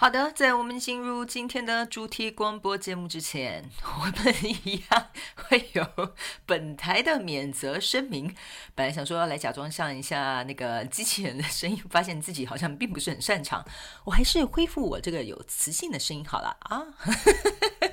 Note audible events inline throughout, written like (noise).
好的，在我们进入今天的主题广播节目之前，(laughs) 我们一样会有本台的免责声明。本来想说要来假装像一下那个机器人的声音，发现自己好像并不是很擅长，我还是恢复我这个有磁性的声音好了啊。(laughs)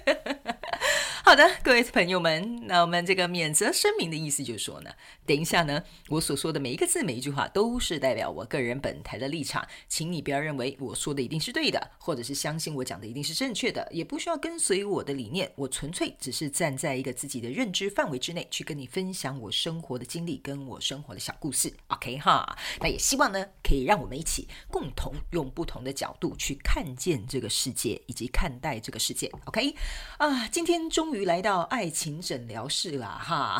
好的，各位朋友们，那我们这个免责声明的意思就是说呢，等一下呢，我所说的每一个字、每一句话都是代表我个人本台的立场，请你不要认为我说的一定是对的，或者是相信我讲的一定是正确的，也不需要跟随我的理念，我纯粹只是站在一个自己的认知范围之内去跟你分享我生活的经历跟我生活的小故事，OK 哈？那也希望呢，可以让我们一起共同用不同的角度去看见这个世界以及看待这个世界，OK？啊，今天终于。于来到爱情诊疗室了哈，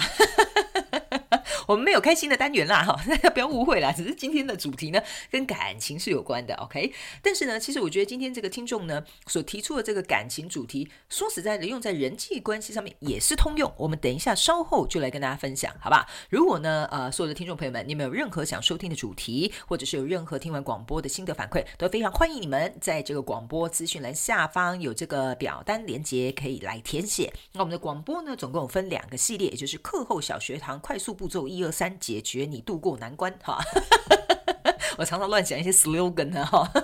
我们没有开心的单元啦哈，大 (laughs) 家不要误会啦，只是今天的主题呢跟感情是有关的，OK？但是呢，其实我觉得今天这个听众呢所提出的这个感情主题，说实在的，用在人际关系上面也是通用。我们等一下稍后就来跟大家分享，好吧？如果呢，呃，所有的听众朋友们，你们有任何想收听的主题，或者是有任何听完广播的心得反馈，都非常欢迎你们在这个广播资讯栏下方有这个表单连接，可以来填写。那我们的广播呢，总共分两个系列，也就是课后小学堂快速步骤一一二三，解决你度过难关。哈，(laughs) 我常常乱讲一些 slogan 呢，哈。(laughs)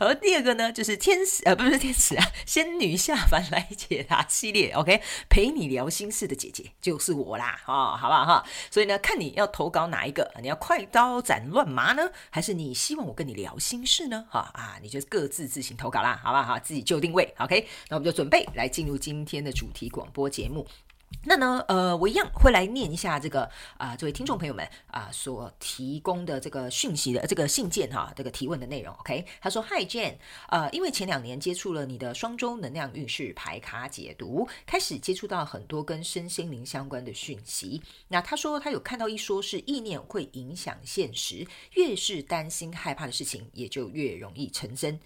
而第二个呢，就是天使呃，不是天使啊，仙女下凡来解答系列。OK，陪你聊心事的姐姐就是我啦，哦，好不好哈？所以呢，看你要投稿哪一个，你要快刀斩乱麻呢，还是你希望我跟你聊心事呢？哈啊，你就各自自行投稿啦，好不好？哈，自己就定位。OK，那我们就准备来进入今天的主题广播节目。那呢，呃，我一样会来念一下这个啊、呃，这位听众朋友们啊、所提供的这个讯息的这个信件哈，这个提问的内容。OK，他说：“Hi Jane，呃，因为前两年接触了你的双周能量运势牌卡解读，开始接触到很多跟身心灵相关的讯息。那他说他有看到一说是意念会影响现实，越是担心害怕的事情，也就越容易成真。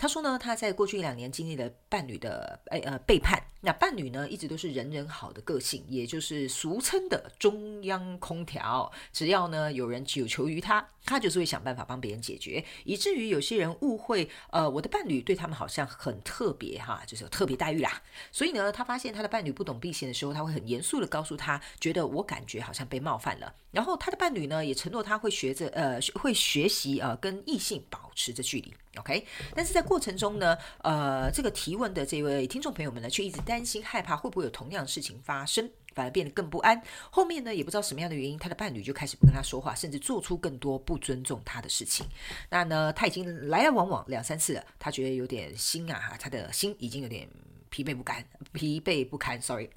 他说呢，他在过去一两年经历了伴侣的呃呃背叛，那伴侣呢一直都是人人好的个性。”也就是俗称的中央空调，只要呢有人有求于他，他就是会想办法帮别人解决，以至于有些人误会，呃，我的伴侣对他们好像很特别哈，就是有特别待遇啦。所以呢，他发现他的伴侣不懂避嫌的时候，他会很严肃的告诉他，觉得我感觉好像被冒犯了。然后他的伴侣呢，也承诺他会学着呃会学习呃跟异性保持着距离。OK，但是在过程中呢，呃，这个提问的这位听众朋友们呢，却一直担心害怕会不会有同样的事情发生，反而变得更不安。后面呢，也不知道什么样的原因，他的伴侣就开始不跟他说话，甚至做出更多不尊重他的事情。那呢，他已经来来往往两三次了，他觉得有点心啊，他的心已经有点疲惫不堪，疲惫不堪。Sorry。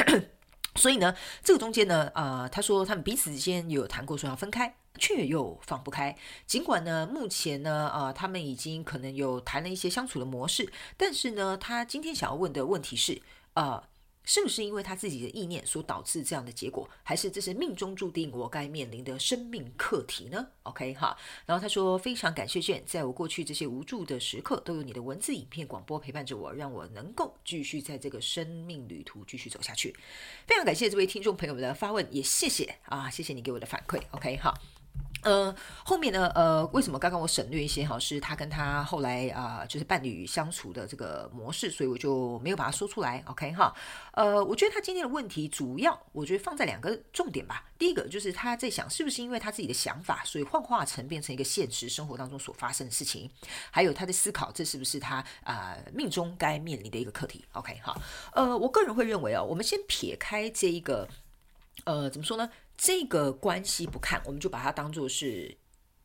所以呢，这个中间呢，啊，他说他们彼此之间有谈过说要分开，却又放不开。尽管呢，目前呢，啊，他们已经可能有谈了一些相处的模式，但是呢，他今天想要问的问题是，啊。是不是因为他自己的意念所导致这样的结果，还是这是命中注定我该面临的生命课题呢？OK 哈，然后他说非常感谢卷，在我过去这些无助的时刻，都有你的文字、影片、广播陪伴着我，让我能够继续在这个生命旅途继续走下去。非常感谢这位听众朋友们的发问，也谢谢啊，谢谢你给我的反馈。OK 哈。呃，后面呢，呃，为什么刚刚我省略一些哈，是他跟他后来啊、就是伴侣相处的这个模式，所以我就没有把它说出来，OK 哈。呃，我觉得他今天的问题主要，我觉得放在两个重点吧。第一个就是他在想，是不是因为他自己的想法，所以幻化成变成一个现实生活当中所发生的事情，还有他在思考，这是不是他啊、命中该面临的一个课题，OK 哈。呃，我个人会认为哦，我们先撇开这一个，呃，怎么说呢？这个关系不看，我们就把它当做是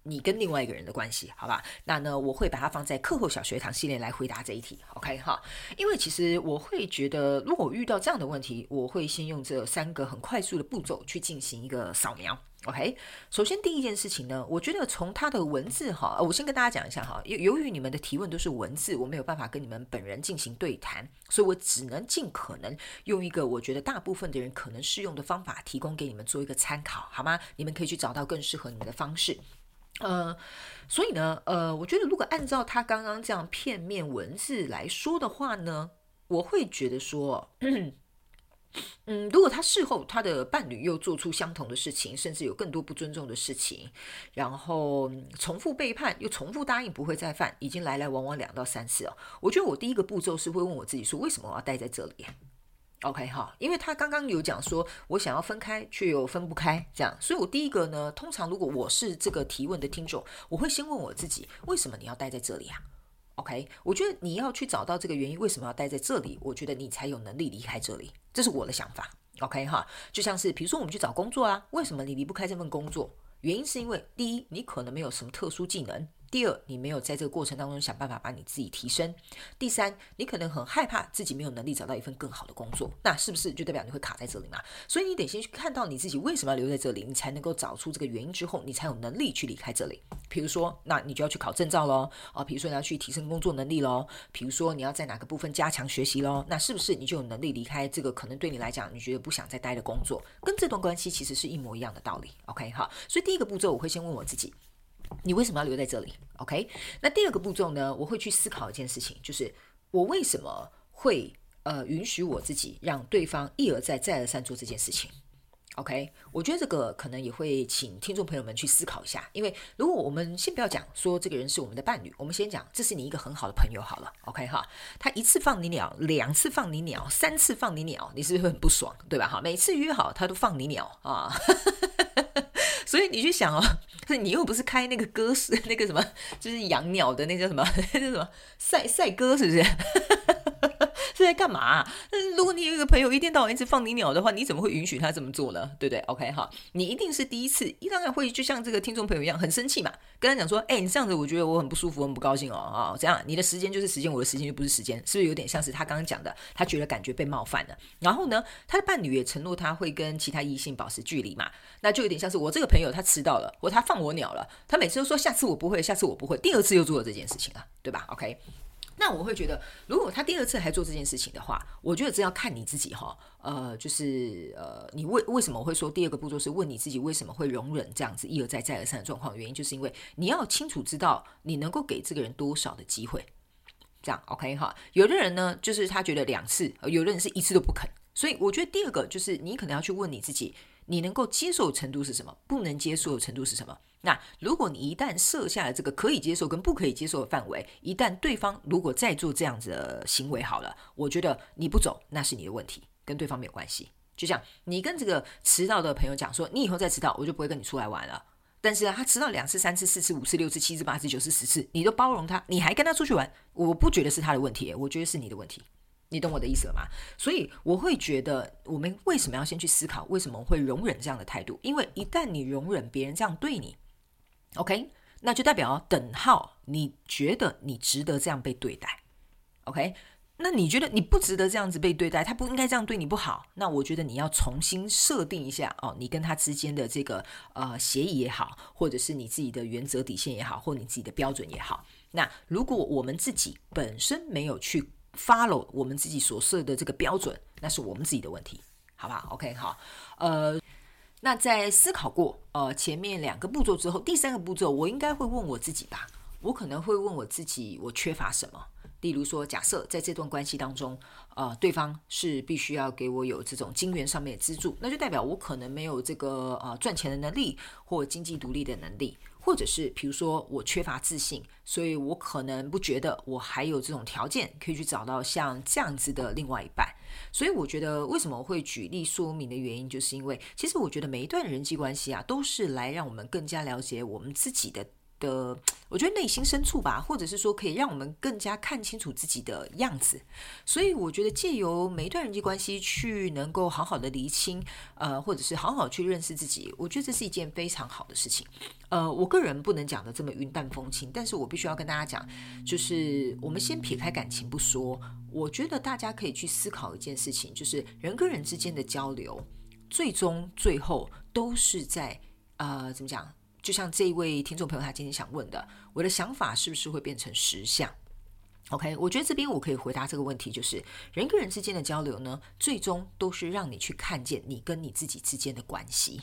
你跟另外一个人的关系，好吧？那呢，我会把它放在课后小学堂系列来回答这一题，OK 哈？因为其实我会觉得，如果遇到这样的问题，我会先用这三个很快速的步骤去进行一个扫描。OK，首先第一件事情呢，我觉得从他的文字哈，我先跟大家讲一下哈，由由于你们的提问都是文字，我没有办法跟你们本人进行对谈，所以我只能尽可能用一个我觉得大部分的人可能适用的方法，提供给你们做一个参考，好吗？你们可以去找到更适合你们的方式。呃，所以呢，呃，我觉得如果按照他刚刚这样片面文字来说的话呢，我会觉得说。嗯，如果他事后他的伴侣又做出相同的事情，甚至有更多不尊重的事情，然后重复背叛，又重复答应不会再犯，已经来来往往两到三次哦。我觉得我第一个步骤是会问我自己说，为什么我要待在这里？OK 哈，因为他刚刚有讲说我想要分开，却又分不开，这样，所以我第一个呢，通常如果我是这个提问的听众，我会先问我自己，为什么你要待在这里啊？OK，我觉得你要去找到这个原因，为什么要待在这里？我觉得你才有能力离开这里，这是我的想法。OK 哈，就像是比如说我们去找工作啊，为什么你离不开这份工作？原因是因为第一，你可能没有什么特殊技能。第二，你没有在这个过程当中想办法把你自己提升；第三，你可能很害怕自己没有能力找到一份更好的工作，那是不是就代表你会卡在这里嘛？所以你得先去看到你自己为什么要留在这里，你才能够找出这个原因之后，你才有能力去离开这里。比如说，那你就要去考证照喽，啊，比如说你要去提升工作能力喽，比如说你要在哪个部分加强学习喽，那是不是你就有能力离开这个可能对你来讲你觉得不想再待的工作？跟这段关系其实是一模一样的道理。OK，好，所以第一个步骤我会先问我自己。你为什么要留在这里？OK，那第二个步骤呢？我会去思考一件事情，就是我为什么会呃允许我自己让对方一而再再而三做这件事情？OK，我觉得这个可能也会请听众朋友们去思考一下，因为如果我们先不要讲说这个人是我们的伴侣，我们先讲这是你一个很好的朋友好了，OK 哈，他一次放你鸟，两次放你鸟，三次放你鸟，你是不是会很不爽，对吧？哈，每次约好他都放你鸟啊。所以你去想哦，(laughs) 你又不是开那个歌是 (laughs) 那个什么，就是养鸟的那叫什么，(laughs) 那叫什么赛赛鸽，是不是？是在干嘛啊？如果你有一个朋友一天到晚一直放你鸟的话，你怎么会允许他这么做呢？对不对？OK 哈，你一定是第一次，一当然会就像这个听众朋友一样很生气嘛，跟他讲说，哎，你这样子我觉得我很不舒服，很不高兴哦啊，这样你的时间就是时间，我的时间就不是时间，是不是有点像是他刚刚讲的？他觉得感觉被冒犯了，然后呢，他的伴侣也承诺他会跟其他异性保持距离嘛，那就有点像是我这个朋友他迟到了，或他放我鸟了，他每次都说下次我不会，下次我不会，第二次又做了这件事情了，对吧？OK。那我会觉得，如果他第二次还做这件事情的话，我觉得这要看你自己哈。呃，就是呃，你为为什么会说第二个步骤是问你自己为什么会容忍这样子一而再再而三的状况？原因就是因为你要清楚知道你能够给这个人多少的机会。这样 OK 哈？有的人呢，就是他觉得两次，有的人是一次都不肯。所以我觉得第二个就是你可能要去问你自己。你能够接受程度是什么？不能接受的程度是什么？那如果你一旦设下了这个可以接受跟不可以接受的范围，一旦对方如果再做这样子的行为，好了，我觉得你不走那是你的问题，跟对方没有关系。就像你跟这个迟到的朋友讲说，你以后再迟到，我就不会跟你出来玩了。但是，他迟到两次、三次、四次、五次、六次、七次、八次、九次、十次，你都包容他，你还跟他出去玩，我不觉得是他的问题，我觉得是你的问题。你懂我的意思了吗？所以我会觉得，我们为什么要先去思考，为什么会容忍这样的态度？因为一旦你容忍别人这样对你，OK，那就代表等号，你觉得你值得这样被对待，OK？那你觉得你不值得这样子被对待，他不应该这样对你不好，那我觉得你要重新设定一下哦，你跟他之间的这个呃协议也好，或者是你自己的原则底线也好，或你自己的标准也好。那如果我们自己本身没有去 follow 我们自己所设的这个标准，那是我们自己的问题，好不好？OK，好，呃，那在思考过呃前面两个步骤之后，第三个步骤我应该会问我自己吧，我可能会问我自己，我缺乏什么？例如说，假设在这段关系当中，呃，对方是必须要给我有这种金元上面的资助，那就代表我可能没有这个呃赚钱的能力或经济独立的能力。或者是比如说我缺乏自信，所以我可能不觉得我还有这种条件可以去找到像这样子的另外一半。所以我觉得为什么会举例说明的原因，就是因为其实我觉得每一段人际关系啊，都是来让我们更加了解我们自己的。的，我觉得内心深处吧，或者是说可以让我们更加看清楚自己的样子，所以我觉得借由每一段人际关系去能够好好的厘清，呃，或者是好好去认识自己，我觉得这是一件非常好的事情。呃，我个人不能讲的这么云淡风轻，但是我必须要跟大家讲，就是我们先撇开感情不说，我觉得大家可以去思考一件事情，就是人跟人之间的交流，最终最后都是在。呃，怎么讲？就像这一位听众朋友他今天想问的，我的想法是不是会变成实相？OK，我觉得这边我可以回答这个问题，就是人跟人之间的交流呢，最终都是让你去看见你跟你自己之间的关系。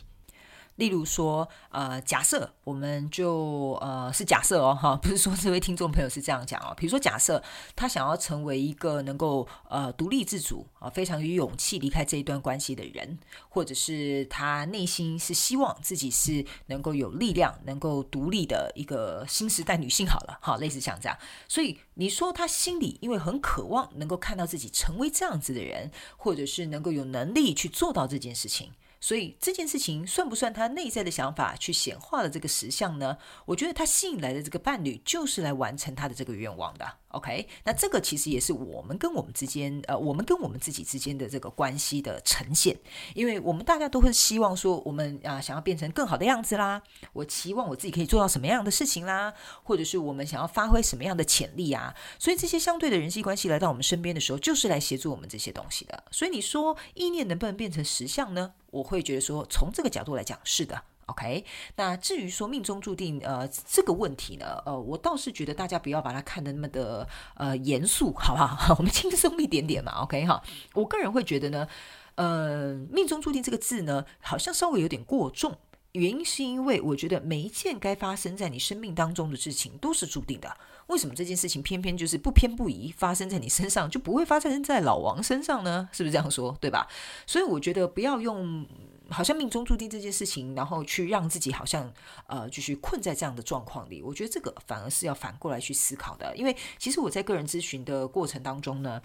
例如说，呃，假设我们就呃是假设哦，哈，(laughs) 不是说这位听众朋友是这样讲哦。比如说，假设他想要成为一个能够呃独立自主啊，非常有勇气离开这一段关系的人，或者是他内心是希望自己是能够有力量、能够独立的一个新时代女性，好了，哈，类似像这样。所以你说他心里因为很渴望能够看到自己成为这样子的人，或者是能够有能力去做到这件事情。所以这件事情算不算他内在的想法去显化了这个实相呢？我觉得他吸引来的这个伴侣就是来完成他的这个愿望的。OK，那这个其实也是我们跟我们之间，呃，我们跟我们自己之间的这个关系的呈现，因为我们大家都会希望说，我们啊、想要变成更好的样子啦，我期望我自己可以做到什么样的事情啦，或者是我们想要发挥什么样的潜力啊，所以这些相对的人际关系来到我们身边的时候，就是来协助我们这些东西的。所以你说意念能不能变成实相呢？我会觉得说，从这个角度来讲，是的。OK，那至于说命中注定，呃，这个问题呢，呃，我倒是觉得大家不要把它看得那么的呃严肃，好不好？(laughs) 我们轻松一点点嘛，OK 哈。我个人会觉得呢，呃，命中注定这个字呢，好像稍微有点过重。原因是因为我觉得每一件该发生在你生命当中的事情都是注定的。为什么这件事情偏偏就是不偏不倚发生在你身上，就不会发生在老王身上呢？是不是这样说？对吧？所以我觉得不要用。好像命中注定这件事情，然后去让自己好像呃，就是困在这样的状况里。我觉得这个反而是要反过来去思考的，因为其实我在个人咨询的过程当中呢。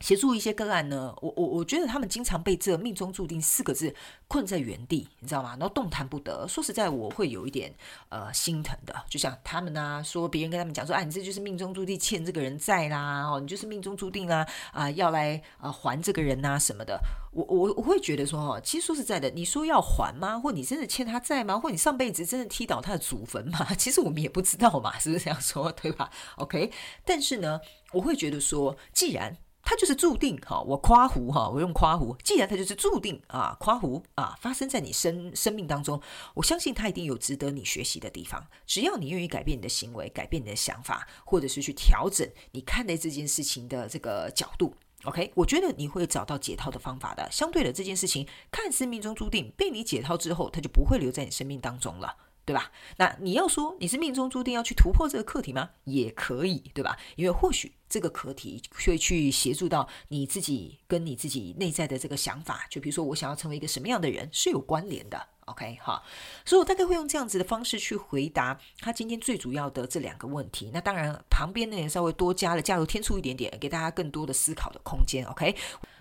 协助一些个案呢，我我我觉得他们经常被这“命中注定”四个字困在原地，你知道吗？然后动弹不得。说实在，我会有一点呃心疼的。就像他们呢、说别人跟他们讲说：“哎，你这就是命中注定欠这个人债啦，哦，你就是命中注定啦，啊、要来啊、还这个人呐、啊、什么的。我”我我我会觉得说，哦，其实说实在的，你说要还吗？或你真的欠他债吗？或你上辈子真的踢倒他的祖坟吗？(laughs) 其实我们也不知道嘛，是不是这样说？对吧？OK，但是呢，我会觉得说，既然它就是注定哈，我夸胡哈，我用夸胡。既然它就是注定啊，夸胡啊，发生在你生生命当中，我相信它一定有值得你学习的地方。只要你愿意改变你的行为，改变你的想法，或者是去调整你看待这件事情的这个角度，OK，我觉得你会找到解套的方法的。相对的，这件事情看似命中注定，被你解套之后，它就不会留在你生命当中了。对吧？那你要说你是命中注定要去突破这个课题吗？也可以，对吧？因为或许这个课题会去协助到你自己跟你自己内在的这个想法，就比如说我想要成为一个什么样的人是有关联的。OK，好，所以我大概会用这样子的方式去回答他今天最主要的这两个问题。那当然旁边呢也稍微多加了加油添醋一点点，给大家更多的思考的空间。OK，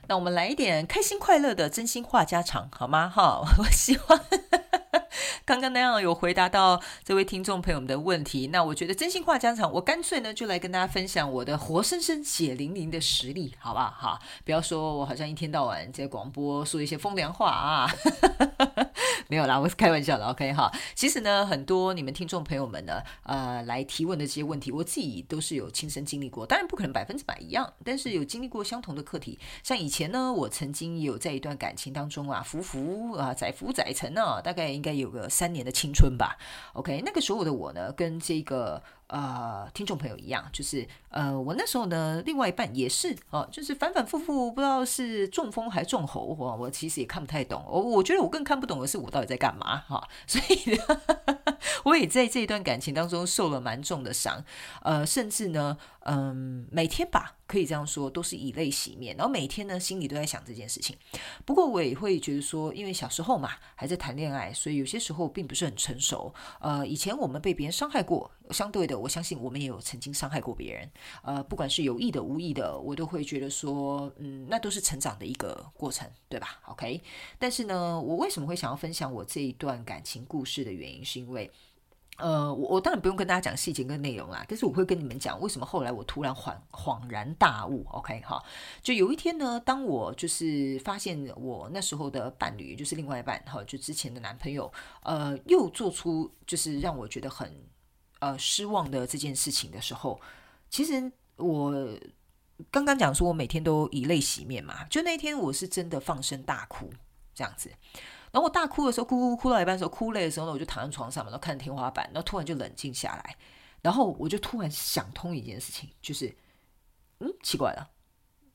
那我们来一点开心快乐的真心话家常，好吗？哈，我希望。(laughs) 刚刚那样有回答到这位听众朋友们的问题，那我觉得真心话家常，我干脆呢就来跟大家分享我的活生生血淋淋的实力，好不好？哈，不要说我好像一天到晚在广播说一些风凉话啊。没有啦，我是开玩笑的。OK 哈，其实呢，很多你们听众朋友们呢，呃，来提问的这些问题，我自己都是有亲身经历过。当然不可能百分之百一样，但是有经历过相同的课题。像以前呢，我曾经有在一段感情当中啊，浮浮啊，载浮载沉啊，大概应该有个三年的青春吧。OK，那个时候的我呢，跟这个。呃，听众朋友一样，就是呃，我那时候呢，另外一半也是哦，就是反反复复，不知道是中风还是中喉，我我其实也看不太懂。我我觉得我更看不懂的是我到底在干嘛哈、(laughs) 所以呢，(laughs) 我也在这一段感情当中受了蛮重的伤，呃，甚至呢。嗯，每天吧，可以这样说，都是以泪洗面，然后每天呢，心里都在想这件事情。不过我也会觉得说，因为小时候嘛，还在谈恋爱，所以有些时候并不是很成熟。呃，以前我们被别人伤害过，相对的，我相信我们也有曾经伤害过别人。呃，不管是有意的、无意的，我都会觉得说，嗯，那都是成长的一个过程，对吧？OK。但是呢，我为什么会想要分享我这一段感情故事的原因，是因为。呃，我我当然不用跟大家讲细节跟内容啦，但是我会跟你们讲为什么后来我突然恍恍然大悟。OK 哈，就有一天呢，当我就是发现我那时候的伴侣，就是另外一半哈，就之前的男朋友，呃，又做出就是让我觉得很呃失望的这件事情的时候，其实我刚刚讲说我每天都以泪洗面嘛，就那天我是真的放声大哭这样子。然后我大哭的时候，哭哭哭到一半的时候，哭累的时候呢，我就躺在床上嘛，然后看天花板，然后突然就冷静下来，然后我就突然想通一件事情，就是，嗯，奇怪了，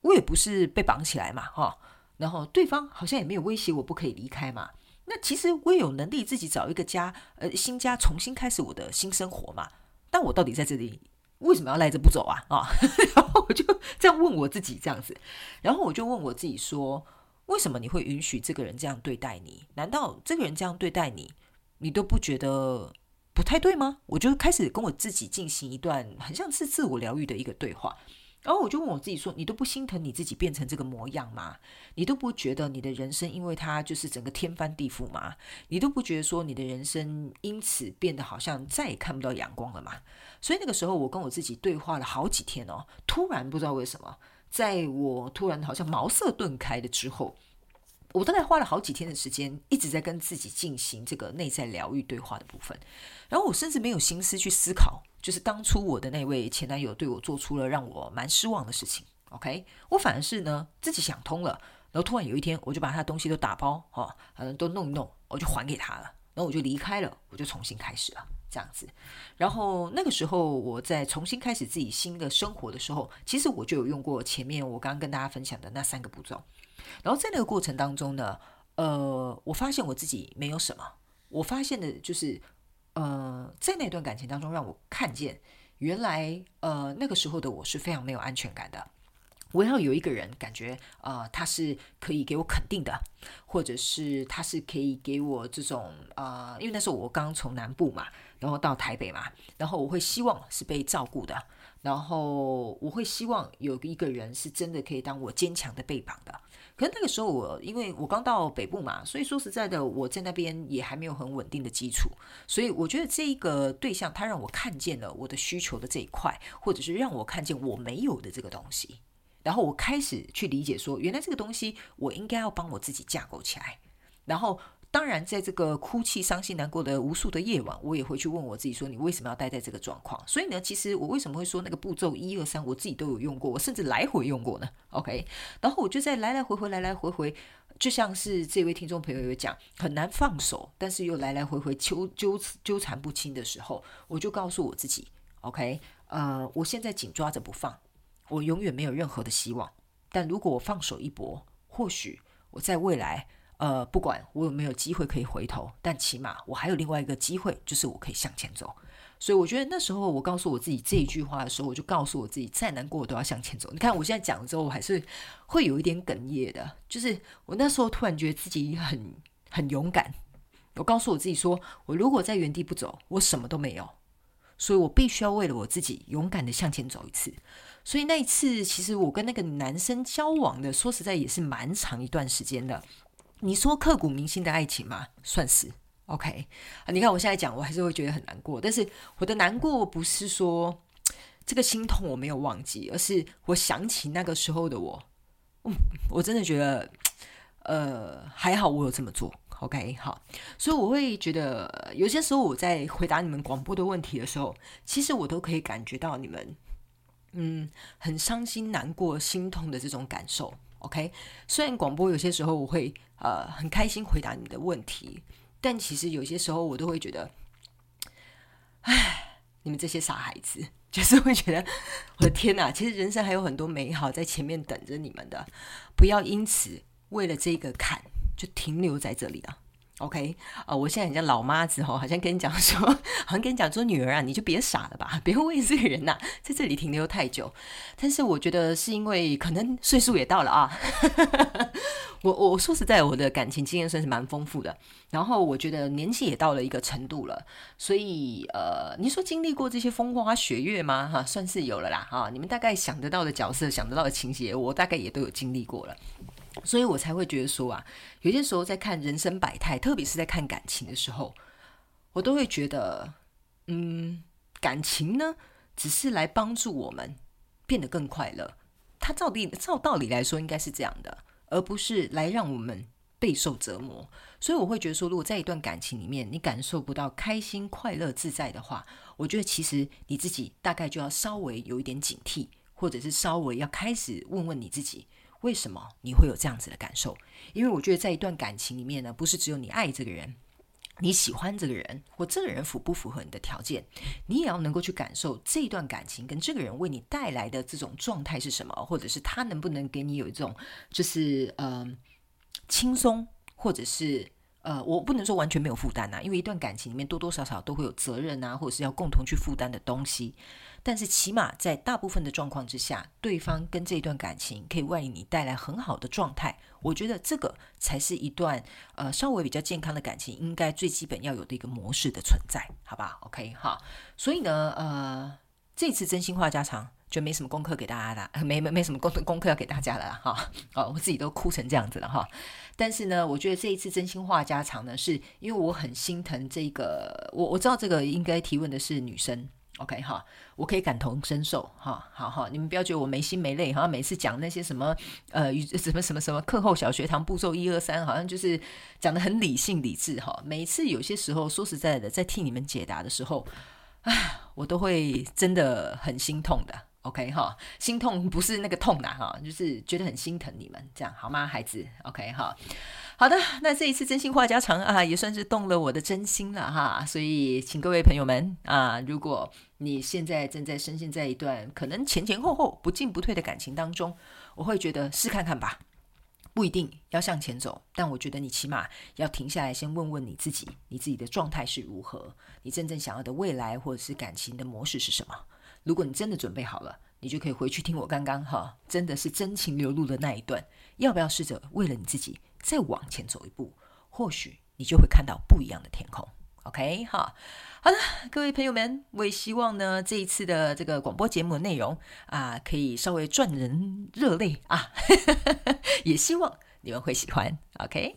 我也不是被绑起来嘛，哈，然后对方好像也没有威胁我不可以离开嘛，那其实我也有能力自己找一个家，呃，新家重新开始我的新生活嘛，但我到底在这里为什么要赖着不走啊？啊，(laughs) 然后我就这样问我自己这样子，然后我就问我自己说。为什么你会允许这个人这样对待你？难道这个人这样对待你，你都不觉得不太对吗？我就开始跟我自己进行一段很像是自我疗愈的一个对话，然后我就问我自己说：你都不心疼你自己变成这个模样吗？你都不觉得你的人生因为他就是整个天翻地覆吗？你都不觉得说你的人生因此变得好像再也看不到阳光了吗？所以那个时候我跟我自己对话了好几天哦，突然不知道为什么。在我突然好像茅塞顿开的之后，我大概花了好几天的时间，一直在跟自己进行这个内在疗愈对话的部分。然后我甚至没有心思去思考，就是当初我的那位前男友对我做出了让我蛮失望的事情。OK，我反而是呢自己想通了，然后突然有一天，我就把他东西都打包，哈，嗯，都弄一弄，我就还给他了，然后我就离开了，我就重新开始了。这样子，然后那个时候我在重新开始自己新的生活的时候，其实我就有用过前面我刚刚跟大家分享的那三个步骤。然后在那个过程当中呢，呃，我发现我自己没有什么，我发现的就是，呃，在那段感情当中，让我看见原来，呃，那个时候的我是非常没有安全感的。我要有一个人感觉，呃，他是可以给我肯定的，或者是他是可以给我这种，呃，因为那时候我刚从南部嘛。然后到台北嘛，然后我会希望是被照顾的，然后我会希望有一个人是真的可以当我坚强的背膀的。可是那个时候我，因为我刚到北部嘛，所以说实在的，我在那边也还没有很稳定的基础，所以我觉得这一个对象他让我看见了我的需求的这一块，或者是让我看见我没有的这个东西，然后我开始去理解说，原来这个东西我应该要帮我自己架构起来，然后。当然，在这个哭泣、伤心、难过的无数的夜晚，我也会去问我自己：说你为什么要待在这个状况？所以呢，其实我为什么会说那个步骤一二三，我自己都有用过，我甚至来回用过呢？OK，然后我就在来来回回、来来回回，就像是这位听众朋友有讲，很难放手，但是又来来回回纠纠纠缠不清的时候，我就告诉我自己：OK，呃，我现在紧抓着不放，我永远没有任何的希望。但如果我放手一搏，或许我在未来。呃，不管我有没有机会可以回头，但起码我还有另外一个机会，就是我可以向前走。所以我觉得那时候我告诉我自己这一句话的时候，我就告诉我自己，再难过我都要向前走。你看我现在讲了之后，我还是会有一点哽咽的。就是我那时候突然觉得自己很很勇敢。我告诉我自己说，我如果在原地不走，我什么都没有。所以我必须要为了我自己勇敢的向前走一次。所以那一次，其实我跟那个男生交往的，说实在也是蛮长一段时间的。你说刻骨铭心的爱情吗？算是 OK。你看我现在讲，我还是会觉得很难过。但是我的难过不是说这个心痛我没有忘记，而是我想起那个时候的我，嗯，我真的觉得，呃，还好我有这么做。OK，好。所以我会觉得，有些时候我在回答你们广播的问题的时候，其实我都可以感觉到你们，嗯，很伤心、难过、心痛的这种感受。OK，虽然广播有些时候我会呃很开心回答你的问题，但其实有些时候我都会觉得，唉，你们这些傻孩子，(laughs) 就是会觉得我的天哪，其实人生还有很多美好在前面等着你们的，不要因此为了这个坎就停留在这里了。OK，啊、呃，我现在很像老妈子哦，好像跟你讲说，好像跟你讲说，女儿啊，你就别傻了吧，别为这个人呐、在这里停留太久。但是我觉得是因为可能岁数也到了啊。(laughs) 我我说实在，我的感情经验算是蛮丰富的，然后我觉得年纪也到了一个程度了，所以呃，你说经历过这些风花雪月吗？哈，算是有了啦。哈，你们大概想得到的角色，想得到的情节，我大概也都有经历过了。所以我才会觉得说啊，有些时候在看人生百态，特别是在看感情的时候，我都会觉得，嗯，感情呢，只是来帮助我们变得更快乐。它照理照道理来说应该是这样的，而不是来让我们备受折磨。所以我会觉得说，如果在一段感情里面你感受不到开心、快乐、自在的话，我觉得其实你自己大概就要稍微有一点警惕，或者是稍微要开始问问你自己。为什么你会有这样子的感受？因为我觉得在一段感情里面呢，不是只有你爱这个人，你喜欢这个人，或这个人符不符合你的条件，你也要能够去感受这段感情跟这个人为你带来的这种状态是什么，或者是他能不能给你有一种就是呃轻松，或者是。呃，我不能说完全没有负担呐，因为一段感情里面多多少少都会有责任啊，或者是要共同去负担的东西。但是起码在大部分的状况之下，对方跟这段感情可以为你带来很好的状态，我觉得这个才是一段呃稍微比较健康的感情应该最基本要有的一个模式的存在，好吧？OK 哈，所以呢，呃，这次真心话家常。就没什么功课给大家了，没没没什么功功课要给大家了哈。哦，我自己都哭成这样子了哈。但是呢，我觉得这一次真心话家常呢，是因为我很心疼这个，我我知道这个应该提问的是女生，OK 哈，我可以感同身受哈。好好，你们不要觉得我没心没泪哈。每次讲那些什么呃 (laughs) 什么什么什么课后小学堂步骤一二三，好像就是讲得很理性理智哈。每次有些时候说实在的，在替你们解答的时候，啊，我都会真的很心痛的。OK 哈，心痛不是那个痛呐哈，就是觉得很心疼你们，这样好吗，孩子？OK 哈，好的，那这一次真心话家常啊，也算是动了我的真心了哈，所以请各位朋友们啊，如果你现在正在深陷在一段可能前前后后不进不退的感情当中，我会觉得试看看吧，不一定要向前走，但我觉得你起码要停下来，先问问你自己，你自己的状态是如何，你真正想要的未来或者是感情的模式是什么？如果你真的准备好了，你就可以回去听我刚刚哈，真的是真情流露的那一段。要不要试着为了你自己再往前走一步？或许你就会看到不一样的天空。OK 哈，好了，各位朋友们，我也希望呢这一次的这个广播节目的内容啊，可以稍微赚人热泪啊，(laughs) 也希望你们会喜欢。OK。